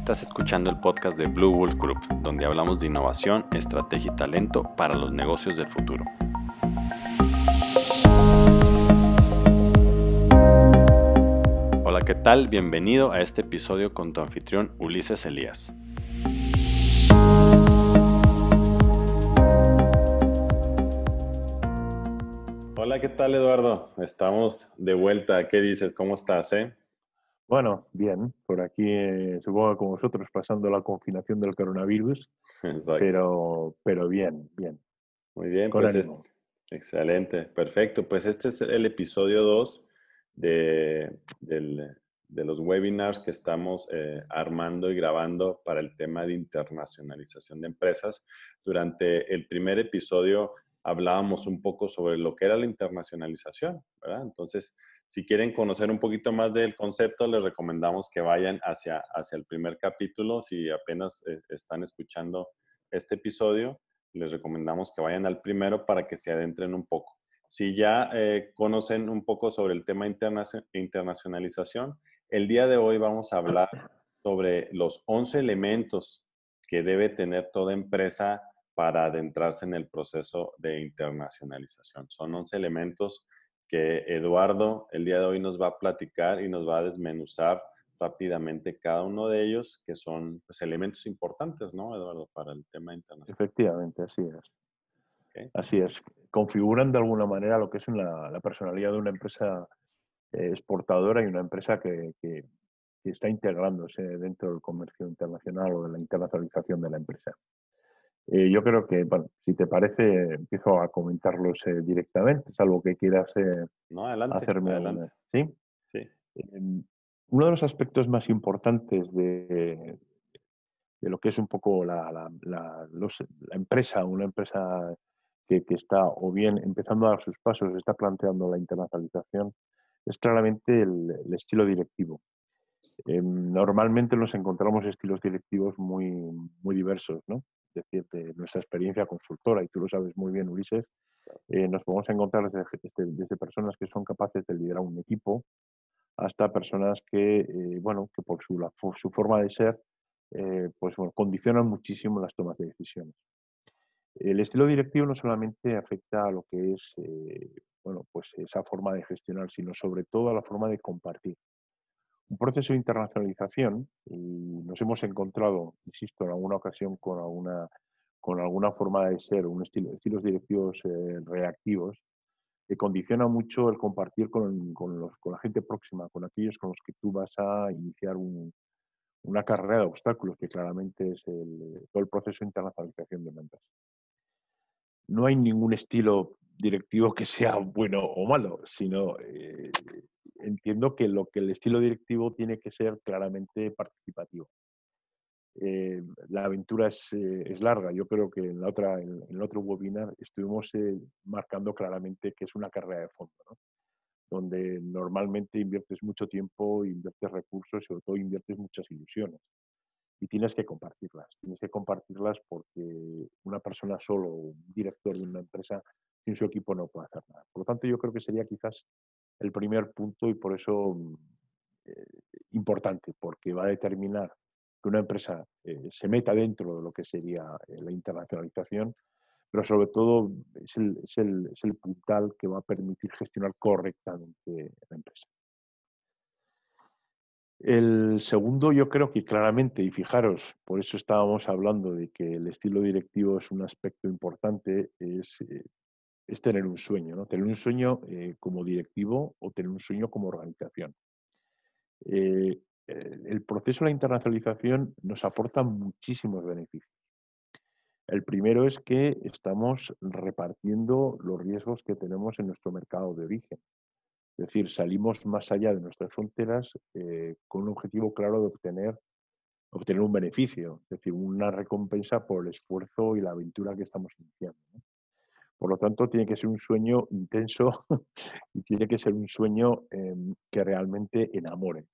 Estás escuchando el podcast de Blue Wolf Group, donde hablamos de innovación, estrategia y talento para los negocios del futuro. Hola, ¿qué tal? Bienvenido a este episodio con tu anfitrión Ulises Elías. Hola, ¿qué tal Eduardo? Estamos de vuelta. ¿Qué dices? ¿Cómo estás? Eh? Bueno, bien, por aquí eh, supongo con vosotros pasando la confinación del coronavirus, pero, pero bien, bien. Muy bien, pues excelente, perfecto. Pues este es el episodio 2 de, los webinars que estamos eh, armando y grabando para el tema de internacionalización de empresas. Durante el primer episodio hablábamos un poco sobre lo que era la internacionalización, ¿verdad? Entonces, si quieren conocer un poquito más del concepto, les recomendamos que vayan hacia, hacia el primer capítulo. Si apenas eh, están escuchando este episodio, les recomendamos que vayan al primero para que se adentren un poco. Si ya eh, conocen un poco sobre el tema internacionalización, el día de hoy vamos a hablar sobre los 11 elementos que debe tener toda empresa para adentrarse en el proceso de internacionalización. Son 11 elementos que Eduardo el día de hoy nos va a platicar y nos va a desmenuzar rápidamente cada uno de ellos, que son pues, elementos importantes, ¿no, Eduardo, para el tema internacional? Efectivamente, así es. Así es. Configuran de alguna manera lo que es la personalidad de una empresa eh, exportadora y una empresa que, que, está integrándose dentro del comercio internacional o de la internacionalización de la empresa. Eh, yo creo que, bueno, si te parece, empiezo a comentarlos eh, directamente, salvo que quieras eh, no, adelante, hacerme adelante. ¿Sí? Sí. Em, uno de los aspectos más importantes de, de lo que es un poco la, la, la, la empresa, una empresa que, que, está o bien empezando a dar sus pasos, está planteando la internacionalización, es claramente el, el estilo directivo. Em, normalmente nos encontramos estilos directivos muy, muy diversos, ¿no? Es decir, de nuestra experiencia consultora, y tú lo sabes muy bien, Ulises, eh, nos podemos encontrar desde, desde, personas que son capaces de liderar un equipo hasta personas que, eh, bueno, que por su, su, forma de ser, eh, pues bueno, condicionan muchísimo las tomas de decisiones. El estilo directivo no solamente afecta a lo que es, bueno, pues esa forma de gestionar, sino sobre todo a la forma de compartir un proceso de internacionalización y nos hemos encontrado, insisto, en alguna ocasión con alguna, con alguna forma de ser, un estilo, estilos directivos eh, reactivos que condiciona mucho el compartir con, con, los, con, la gente próxima, con aquellos con los que tú vas a iniciar un, una carrera de obstáculos, que claramente es el, todo el proceso de internacionalización de empresa. No hay ningún estilo directivo que sea bueno o malo, sino eh, entiendo que lo que el estilo directivo tiene que ser claramente participativo. Eh, la aventura es, eh, es, larga. Yo creo que en, la otra, en, el otro webinar estuvimos marcando claramente que es una carrera de fondo, ¿no? donde normalmente inviertes mucho tiempo, inviertes recursos sobre todo inviertes muchas ilusiones. Y tienes que compartirlas. Tienes que compartirlas porque una persona solo, un director de una empresa, sin su equipo no puede hacer nada. Por lo tanto, yo creo que sería quizás el primer punto y por eso mm, eh, importante, porque va a determinar que una empresa eh, se meta dentro de lo que sería eh, la internacionalización, pero sobre todo es el, es, el, es el puntal que va a permitir gestionar correctamente la empresa. El segundo, yo creo que claramente, y fijaros, por eso estábamos hablando de que el estilo directivo es un aspecto importante, es es tener un sueño. Tener un sueño eh, como directivo o tener un sueño como organización. Eh, el proceso de la internacionalización nos aporta muchísimos beneficios. El primero es que estamos repartiendo los riesgos que tenemos en nuestro mercado de origen. Es decir, salimos más allá de nuestras fronteras eh, con un objetivo claro de obtener, obtener un beneficio, es decir, una recompensa por el esfuerzo y la aventura que estamos iniciando. Por lo tanto, tiene que ser un sueño intenso y tiene que ser un sueño em, que realmente enamore.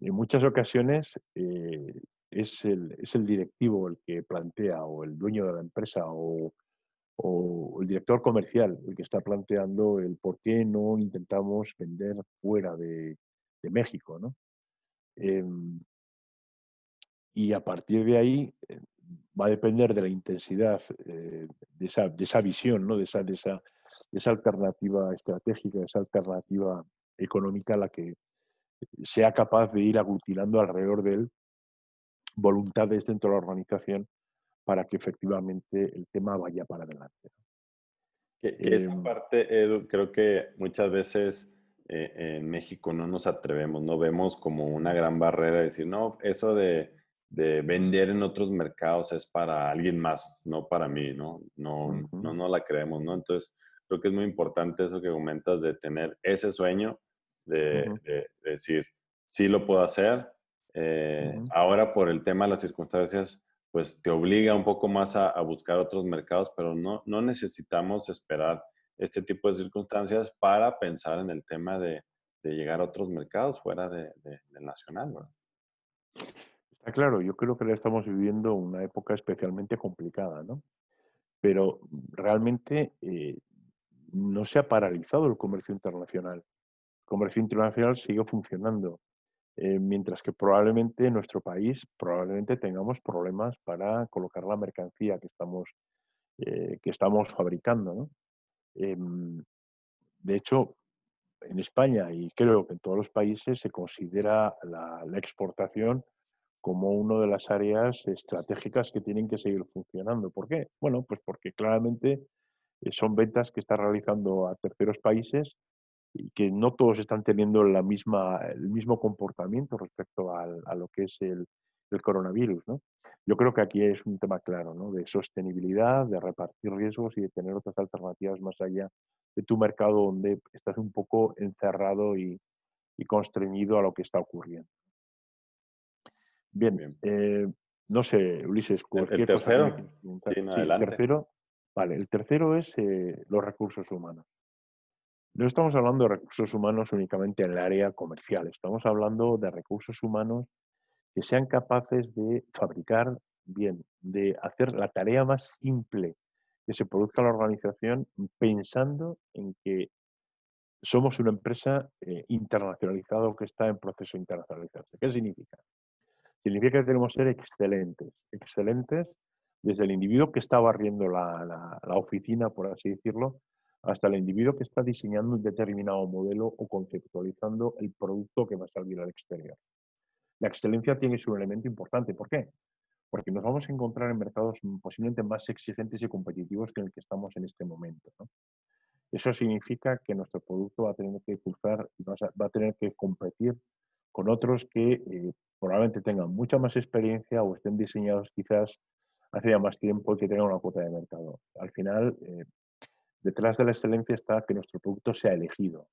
En muchas ocasiones eh, es, el, es, el, directivo el que plantea, o el dueño de la empresa, o, o, el director comercial el que está planteando el por qué no intentamos vender fuera de, México. ¿no? Em, y a partir de ahí eh, va a depender de la intensidad de, esa, de, esa, visión, ¿no? de, esa, de, esa, de esa alternativa estratégica, de esa alternativa económica la que sea capaz de ir aglutinando alrededor de él voluntades dentro de la organización para que efectivamente el tema vaya para adelante. Que, esa em, parte, Edu, creo que muchas veces eh, en México no nos atrevemos, no vemos como una gran barrera decir, no, eso de, de, vender en otros mercados es para alguien más, no para mí, ¿no? No, no, no la creemos, ¿no? Entonces, creo que es muy importante eso que comentas de tener ese sueño de, decir, sí lo puedo hacer. Eh, ahora por el tema de las circunstancias, pues te obliga un poco más a, buscar otros mercados, pero no, no necesitamos esperar este tipo de circunstancias para pensar en el tema de, llegar a otros mercados fuera de, del nacional. Está claro, yo creo que estamos viviendo una época especialmente complicada, ¿no? Pero realmente eh, no se ha paralizado el comercio internacional comercio internacional sigue funcionando, eh, mientras que probablemente en nuestro país probablemente tengamos problemas para colocar la mercancía que estamos, eh, que estamos fabricando. Em, de hecho, en España y creo que en todos los países se considera la exportación como una de las áreas estratégicas que tienen que seguir funcionando. ¿Por qué? Bueno, pues porque claramente eh, son ventas que está realizando a terceros países y que no todos están teniendo la misma, el mismo comportamiento respecto a lo que es el, el, coronavirus. ¿no? Yo creo que aquí es un tema claro ¿no? de sostenibilidad, de repartir riesgos y de tener otras alternativas más allá de tu mercado donde estás un poco encerrado y, y constreñido a lo que está ocurriendo. Bien, Eh, no sé, Ulises, el, tercero. Sí, el tercero. Vale, el tercero es eh, los recursos humanos. No estamos hablando de recursos humanos únicamente en el área comercial, estamos hablando de recursos humanos que sean capaces de fabricar bien, de hacer la tarea más simple que se produzca en la organización pensando en que somos una empresa eh, internacionalizada o que está en proceso de internacionalizarse. ¿Qué significa? Significa que tenemos que ser excelentes, excelentes desde el individuo que está barriendo la oficina, por así decirlo, hasta el individuo que está diseñando un determinado modelo o conceptualizando el producto que va a salir al exterior. La excelencia tiene su elemento importante. ¿Por qué? Porque nos vamos a encontrar en mercados posiblemente más exigentes y competitivos que en el que estamos en este momento. Eso significa que nuestro producto va a tener que cruzar, va a tener que competir con otros que eh, probablemente tengan mucha más experiencia o estén diseñados quizás hace ya más tiempo y que tengan una cuota de mercado. Al final, eh, detrás de la excelencia está que nuestro producto sea elegido.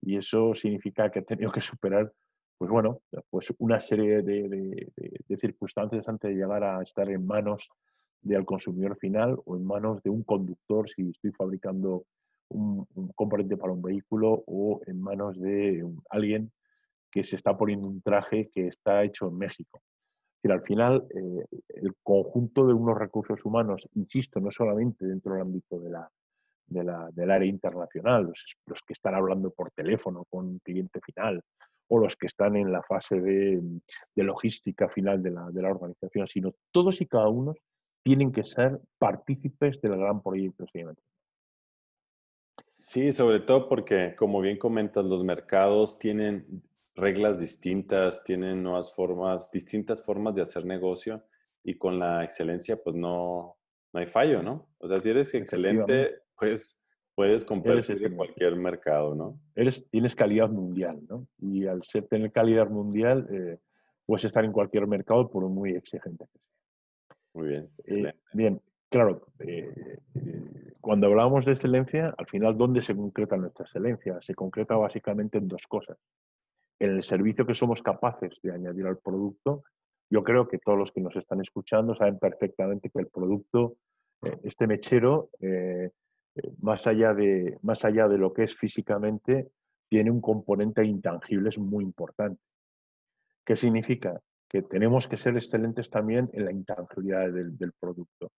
Y eso significa que ha tenido que superar, pues bueno, pues una serie de, circunstancias antes de llegar a estar en manos del consumidor final o en manos de un conductor si estoy fabricando un, componente para un vehículo o en manos de alguien que se está poniendo un traje que está hecho en México. Es al final, eh, el conjunto de unos recursos humanos, insisto, no solamente dentro del ámbito de la, del área internacional, los, que están hablando por teléfono con un cliente final o los que están en la fase de, de logística final de la, de la, organización, sino todos y cada uno tienen que ser partícipes del gran proyecto. Sí, sobre todo porque, como bien comentas, los mercados tienen reglas distintas, tienen nuevas formas, distintas formas de hacer negocio y con la excelencia, pues no, no hay fallo, ¿no? O sea, si eres excelente, pues puedes competir en cualquier mercado, ¿no? Eres, tienes calidad mundial, ¿no? Y al ser tener calidad mundial, eh, puedes estar en cualquier mercado por muy exigente que sea. Muy bien. Eh, bien, claro, eh, cuando hablamos de excelencia, al final, ¿dónde se concreta nuestra excelencia? Se concreta básicamente en dos cosas. El servicio que somos capaces de añadir al producto. Yo creo que todos los que nos están escuchando saben perfectamente que el producto, este mechero, más allá, de, más allá de lo que es físicamente, tiene un componente intangible es muy importante. ¿Qué significa? Que tenemos que ser excelentes también en la intangibilidad del, producto.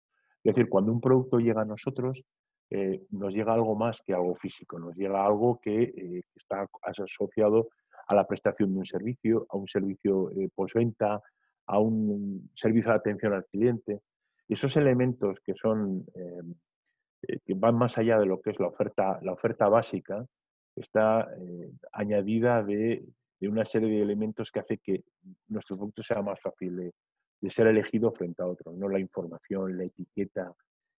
Es decir, cuando un producto llega a nosotros, eh, nos llega algo más que algo físico, nos llega algo que eh, está asociado a la prestación de un servicio, a un servicio eh, postventa, a un servicio de atención al cliente. Esos elementos que son em, eh, que van más allá de lo que es la oferta, la oferta básica, está eh, añadida de, una serie de elementos que hace que nuestro producto sea más fácil de, ser elegido frente a otro, ¿no? La información, la etiqueta,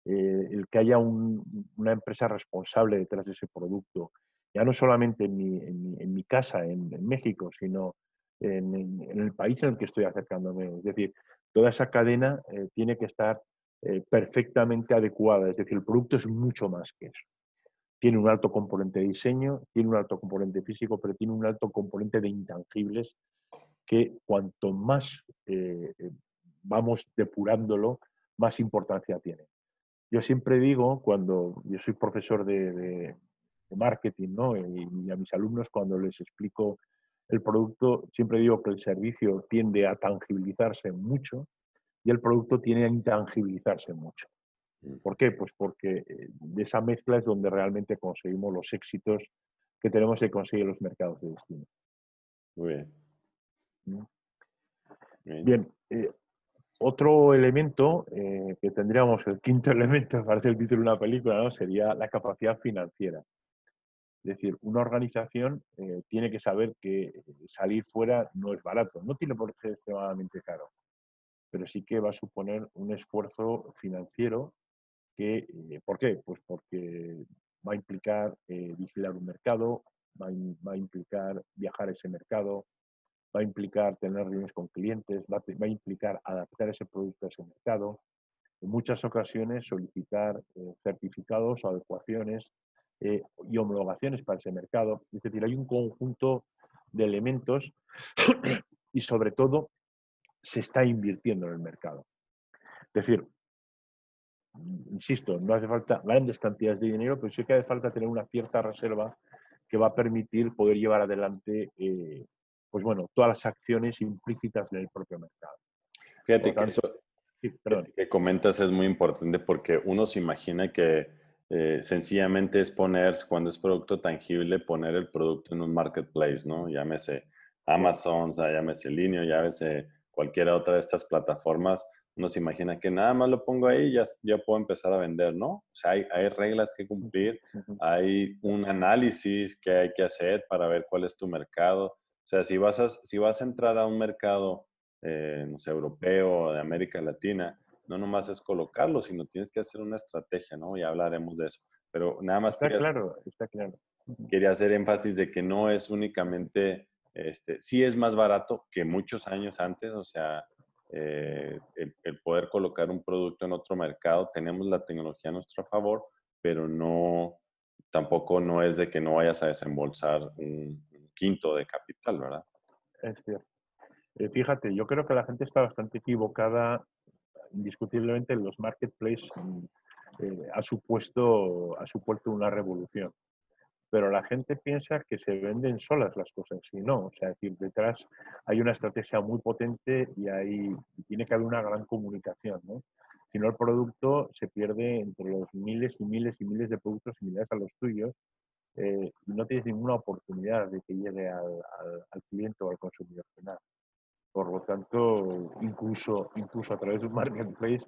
el que haya una empresa responsable detrás de ese producto, ya no solamente en mi, en mi, casa, en, México, sino en, el país en el que estoy acercándome. Es decir, toda esa cadena eh, tiene que estar eh, perfectamente adecuada, es decir, el producto es mucho más que eso. Tiene un alto componente de diseño, tiene un alto componente físico, pero tiene un alto componente de intangibles que cuanto más vamos depurándolo, más importancia tiene. Yo siempre digo, cuando yo soy profesor de, marketing, ¿no? y, a mis alumnos cuando les explico el producto, siempre digo que el servicio tiende a tangibilizarse mucho y el producto tiene a intangibilizarse mucho. Mm. ¿Por qué? Pues porque eh, de esa mezcla es donde realmente conseguimos los éxitos que tenemos que conseguir los mercados de destino. Muy bien. Bien, eh, otro elemento eh, que tendríamos, el quinto elemento, parece el título de una película, ¿no? sería la capacidad financiera. Es decir, una organización eh, tiene que saber que salir fuera no es barato, no tiene por qué ser extremadamente caro, pero sí que va a suponer un esfuerzo financiero que, eh, ¿por qué? Pues porque va a implicar vigilar un mercado, va a implicar viajar a ese mercado, va a implicar tener reuniones con clientes, va a, implicar adaptar ese producto a ese mercado, en muchas ocasiones solicitar eh, certificados o adecuaciones eh, y homologaciones para ese mercado. Es decir, hay un conjunto de elementos y sobre todo se está invirtiendo en el mercado. Es decir, insisto, no hace falta grandes cantidades de dinero, pero sí que hace falta tener una cierta reserva que va a permitir poder llevar adelante eh, pues bueno, todas las acciones implícitas en el propio mercado. Fíjate que eso que comentas es muy importante porque uno se imagina que eh, sencillamente es poner, cuando es producto tangible, poner el producto en un marketplace, ¿no? Llámese Amazon, llámese Linio, llámese cualquiera otra de estas plataformas, uno se imagina que nada más lo pongo ahí y ya, ya puedo empezar a vender, ¿no? O sea, hay, hay reglas que cumplir, hay un análisis que hay que hacer para ver cuál es tu mercado, o sea, si vas a, si vas a entrar a un mercado, eh, no sé, europeo o de América Latina, no nomás es colocarlo, sino tienes que hacer una estrategia, ¿no? Ya hablaremos de eso. Pero nada más está claro, está claro. Quería hacer énfasis de que no es únicamente, este, sí es más barato que muchos años antes, o sea, eh, el, el, poder colocar un producto en otro mercado, tenemos la tecnología a nuestro favor, pero no, tampoco no es de que no vayas a desembolsar un, quinto de capital, ¿verdad? Es cierto. Eh, fíjate, yo creo que la gente está bastante equivocada. Indiscutiblemente, los marketplaces eh, ha, supuesto, ha supuesto una revolución. Pero la gente piensa que se venden solas las cosas y no. O sea, decir, detrás hay una estrategia muy potente y hay, tiene que haber una gran comunicación. ¿no? Si no, el producto se pierde entre los miles y miles y miles de productos similares a los tuyos eh, no tienes ninguna oportunidad de que llegue al, cliente o al consumidor final. Por lo tanto, incluso, incluso a través de un marketplace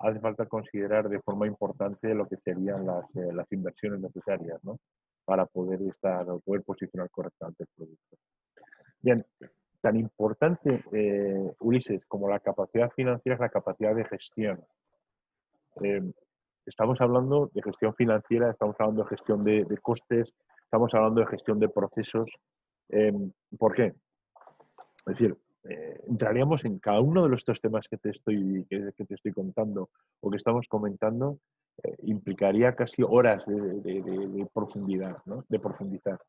hace falta considerar de forma importante lo que serían las, eh, las inversiones necesarias ¿no? para poder, estar, poder posicionar correctamente el producto. Bien, tan importante, eh, Ulises, como la capacidad financiera es la capacidad de gestión estamos hablando de gestión financiera, estamos hablando de gestión de, costes, estamos hablando de gestión de procesos. ¿Por qué? Es decir, eh, entraríamos en cada uno de estos temas que te estoy, que, te estoy contando o que estamos comentando, eh, implicaría casi horas de, profundidad, ¿no? de profundizar.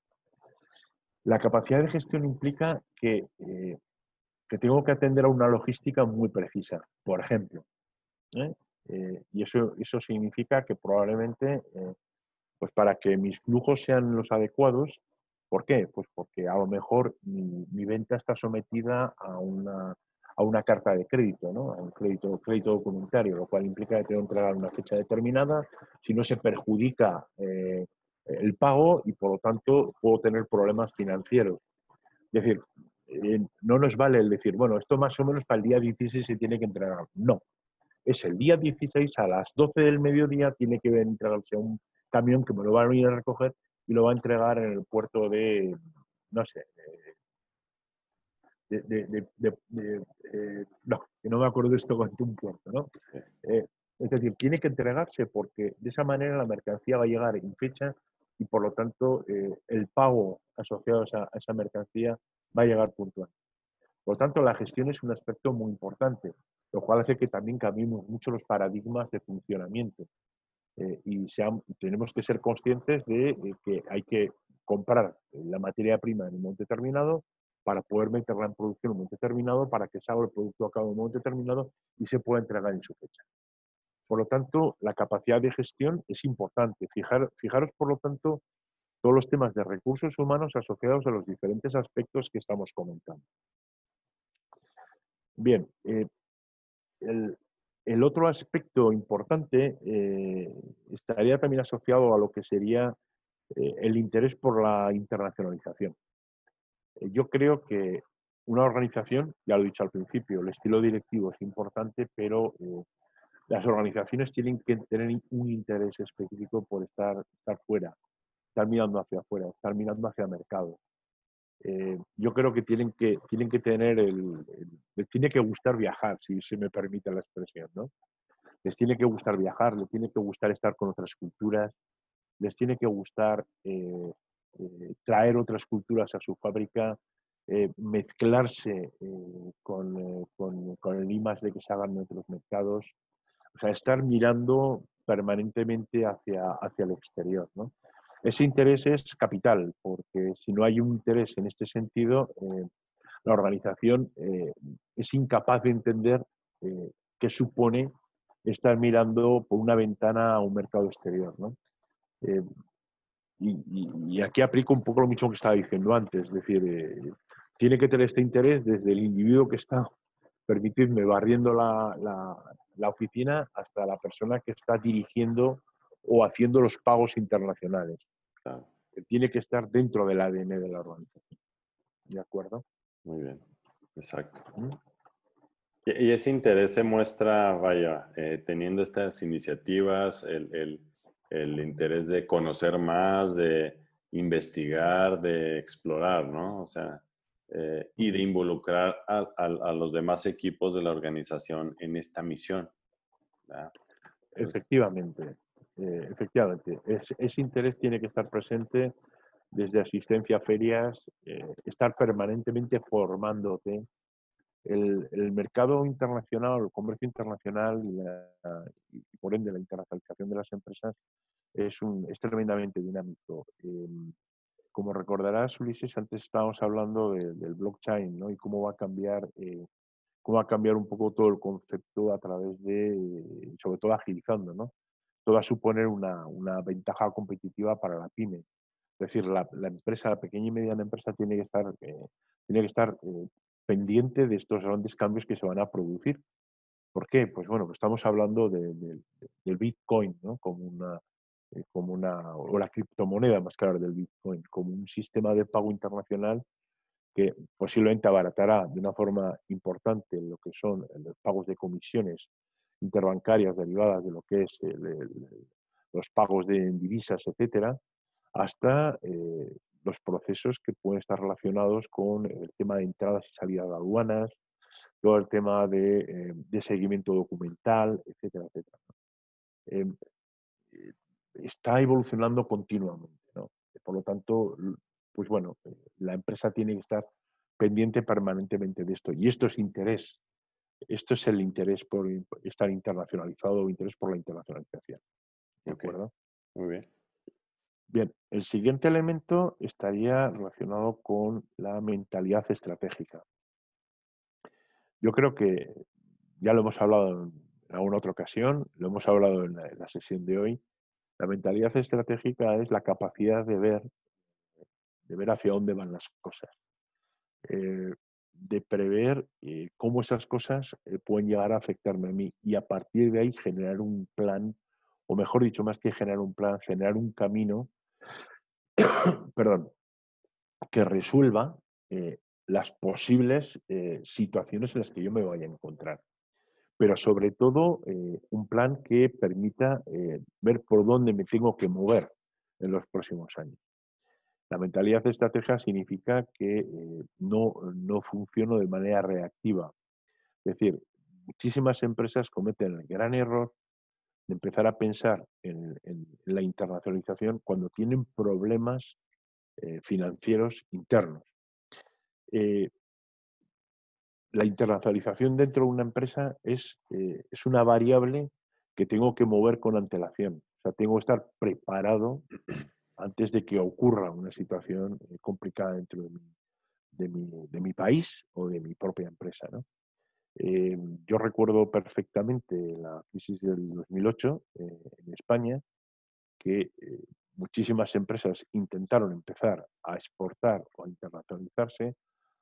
La capacidad de gestión implica que, eh, que tengo que atender a una logística muy precisa. Por ejemplo, y eso, eso significa que probablemente, pues para que mis flujos sean los adecuados, ¿por qué? Pues porque a lo mejor mi, venta está sometida a una, a una carta de crédito, ¿no? a un crédito, crédito documentario, lo cual implica que tengo que entregar una fecha determinada, si no se perjudica eh, el pago y por lo tanto puedo tener problemas financieros. Es decir, no nos vale el decir, bueno, esto más o menos para el día 16 se tiene que entregar. No. Es el día 16 a las 12 del mediodía tiene que entregarse un camión que me lo va a venir a recoger y lo va a entregar en el puerto de, no sé, de, eh, no, que no me acuerdo de esto con un puerto, ¿no? Eh, es decir, tiene que entregarse porque de esa manera la mercancía va a llegar en fecha y por lo tanto eh, el pago asociado a esa, mercancía va a llegar puntual. Por lo tanto, la gestión es un aspecto muy importante, lo cual hace que también cambiemos mucho los paradigmas de funcionamiento. Y tenemos que ser conscientes de que hay que comprar la materia prima en un momento determinado, para poder meterla en producción en un momento determinado, para que salga el producto a cabo en un momento determinado y se pueda entregar en su fecha. Por lo tanto, la capacidad de gestión es importante. Fijar, fijaros, por lo tanto, todos los temas de recursos humanos asociados a los diferentes aspectos que estamos comentando. Bien, eh, el, otro aspecto importante eh, estaría también asociado a lo que sería eh, el interés por la internacionalización. Eh, yo creo que una organización, ya lo he dicho al principio, el estilo directivo es importante, pero las organizaciones tienen que tener un interés específico por estar, estar fuera, estar mirando hacia afuera, estar mirando hacia el mercado. Eh, yo creo que tienen que, tienen que tener el, les tiene que gustar viajar, si se me permite la expresión, ¿no? Les tiene que gustar viajar, les tiene que gustar estar con otras culturas, les tiene que gustar eh, traer otras culturas a su fábrica, eh, mezclarse eh, con, con, el IMAS de que se hagan en otros mercados, o sea, estar mirando permanentemente hacia, hacia el exterior. Ese interés es capital, porque si no hay un interés en este sentido, la organización es incapaz de entender qué supone estar mirando por una ventana a un mercado exterior. ¿no? Y, aquí aplico un poco lo mismo que estaba diciendo antes, es decir, eh, tiene que tener este interés desde el individuo que está, permitidme, barriendo la, oficina hasta la persona que está dirigiendo o haciendo los pagos internacionales. Tiene que estar dentro del ADN de la organización. ¿De acuerdo? Muy bien, exacto. Y ese interés se muestra, vaya, eh, teniendo estas iniciativas, el el interés de conocer más, de investigar, de explorar, ¿no? O sea, eh, y de involucrar a, los demás equipos de la organización en esta misión. Efectivamente, eh, efectivamente. ese interés tiene que estar presente desde asistencia a ferias, eh, estar permanentemente formándote. El, el, mercado internacional, el comercio internacional y, y por ende la internacionalización de las empresas es, un, es tremendamente dinámico. Em, como recordarás, Ulises, antes estábamos hablando del blockchain ¿no? y cómo va a cambiar eh, cómo va a cambiar un poco todo el concepto a través de, sobre todo agilizando, ¿no? Todo va a suponer una, una ventaja competitiva para la pyme. Es decir, la, la, empresa, la pequeña y mediana empresa tiene que estar, eh, tiene que estar eh, pendiente de estos grandes cambios que se van a producir. ¿Por qué? Pues bueno, pues estamos hablando de, del Bitcoin, ¿no? Como una, eh, como una, o la criptomoneda más cara del Bitcoin, como un sistema de pago internacional que posiblemente abaratará de una forma importante lo que son los pagos de comisiones interbancarias derivadas de lo que es los pagos de divisas, etcétera, hasta eh, los procesos que pueden estar relacionados con el tema de entradas y salidas de aduanas, todo el tema de, de seguimiento documental, etcétera, etcétera. Em, está evolucionando continuamente. Por lo tanto, pues bueno, eh, la empresa tiene que estar pendiente permanentemente de esto. Y esto es interés. Esto es el interés por estar internacionalizado o interés por la internacionalización. ¿De acuerdo? Muy bien. Bien, el siguiente elemento estaría relacionado con la mentalidad estratégica. Yo creo que ya lo hemos hablado en alguna otra ocasión, lo hemos hablado en la sesión de hoy, la mentalidad estratégica es la capacidad de ver, de ver hacia dónde van las cosas, eh, de prever eh, cómo esas cosas eh, pueden llegar a afectarme a mí y a partir de ahí generar un plan, o mejor dicho, más que generar un plan, generar un camino, perdón, que resuelva las posibles eh, situaciones en las que yo me vaya a encontrar. Pero sobre todo eh, un plan que permita eh, ver por dónde me tengo que mover en los próximos años. La mentalidad de estrategia significa que no, no funciono de manera reactiva. Es decir, muchísimas empresas cometen el gran error de empezar a pensar en, la internacionalización cuando tienen problemas financieros internos. Eh, la internacionalización dentro de una empresa es, eh, es una variable que tengo que mover con antelación. O sea, tengo que estar preparado antes de que ocurra una situación eh, complicada dentro de mi, país o de mi propia empresa. yo recuerdo perfectamente la crisis del 2008 en España, que muchísimas empresas intentaron empezar a exportar o a internacionalizarse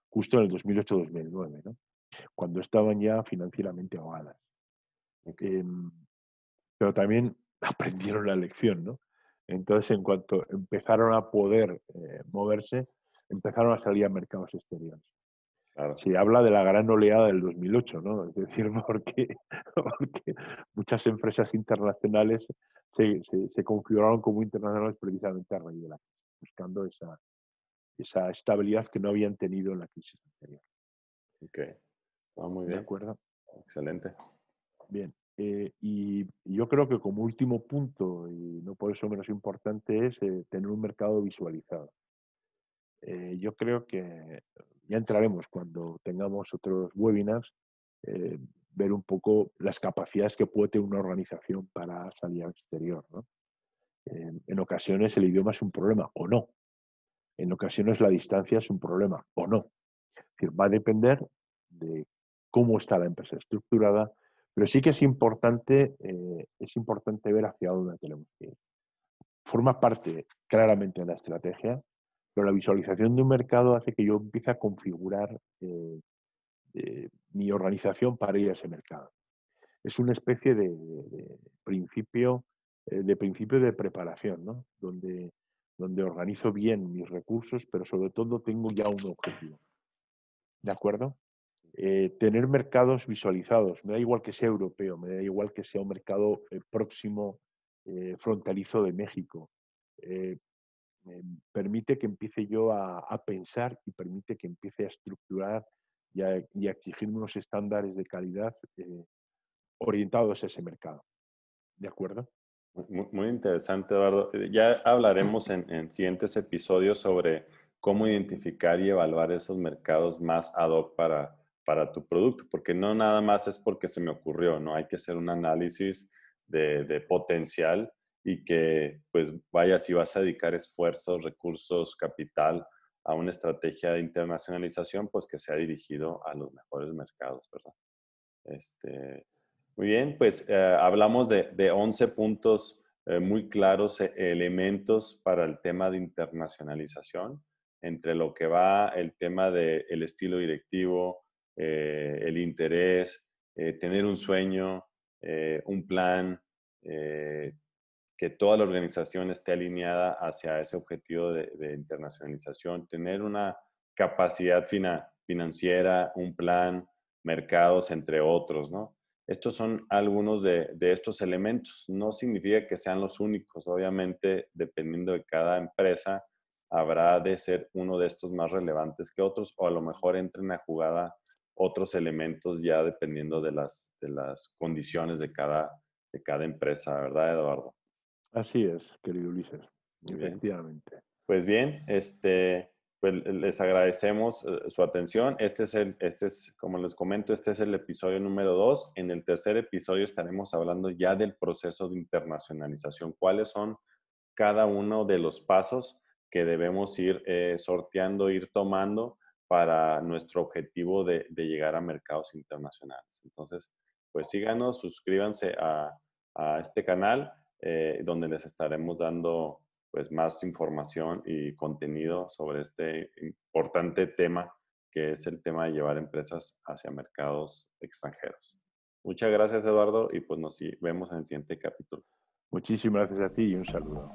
justo en el 2008-2009, ¿no? cuando estaban ya financieramente ahogadas. Em, pero también aprendieron la lección, ¿no? Entonces, en cuanto empezaron a poder eh, moverse, empezaron a salir a mercados exteriores. Se habla de la gran oleada del 2008, ¿no? Es decir, porque, porque muchas empresas internacionales se, se, configuraron como internacionales precisamente a raíz de la crisis, buscando esa, esa estabilidad que no habían tenido en la crisis anterior. Ok, ah, muy bien. De acuerdo. Excelente. Bien, eh, y yo creo que como último punto, y no por eso menos importante, es eh, tener un mercado visualizado. Eh, yo creo que ya entraremos cuando tengamos otros webinars, ver un poco las capacidades que puede tener una organización para salir al exterior. en ocasiones el idioma es un problema o no. En ocasiones la distancia es un problema o no. Es decir, va a depender de cómo está la empresa estructurada, pero sí que es importante, eh, es importante ver hacia dónde tenemos que ir. Forma parte claramente de la estrategia, pero la visualización de un mercado hace que yo empiece a configurar eh, eh, mi organización para ir a ese mercado. Es una especie de, principio, de principio de preparación, ¿no? donde donde organizo bien mis recursos, pero sobre todo tengo ya un objetivo. ¿De acuerdo? Eh, tener mercados visualizados, me da igual que sea europeo, me da igual que sea un mercado eh, próximo, eh, de México. permite que empiece yo a, pensar y permite que empiece a estructurar y a, y a exigir unos estándares de calidad orientados a ese mercado. ¿De acuerdo? Muy, interesante, Eduardo. Eh, ya hablaremos en, siguientes episodios sobre cómo identificar y evaluar esos mercados más ad hoc para, para tu producto, porque no nada más es porque se me ocurrió, ¿no? Hay que hacer un análisis de, potencial y que, pues, vaya, si vas a dedicar esfuerzos, recursos, capital a una estrategia de internacionalización, pues que sea dirigido a los mejores mercados, ¿verdad? Este, muy bien, pues eh, hablamos de, de, 11 puntos eh, muy claros, eh, elementos para el tema de internacionalización, entre lo que va el tema del estilo directivo, el interés, tener un sueño, un plan, que toda la organización esté alineada hacia ese objetivo de, de internacionalización, tener una capacidad financiera, un plan, mercados, entre otros, ¿no? Estos son algunos de, estos elementos. No significa que sean los únicos. Obviamente, dependiendo de cada empresa, habrá de ser uno de estos más relevantes que otros o a lo mejor entren a jugada otros elementos ya dependiendo de las, de las condiciones de cada, de cada empresa, ¿verdad, Eduardo? Así es, querido Ulises. Efectivamente. Pues bien, este, pues les agradecemos eh, su atención. Este es el, este es, como les comento, este es el episodio número dos. En el tercer episodio estaremos hablando ya del proceso de internacionalización. ¿Cuáles son cada uno de los pasos que debemos ir eh, sorteando, ir tomando para nuestro objetivo de, llegar a mercados internacionales? Entonces, pues síganos, suscríbanse a, este canal eh, donde les estaremos dando pues más información y contenido sobre este importante tema que es el tema de llevar empresas hacia mercados extranjeros. Muchas gracias Eduardo y pues nos vemos en el siguiente capítulo. Muchísimas gracias a ti y un saludo.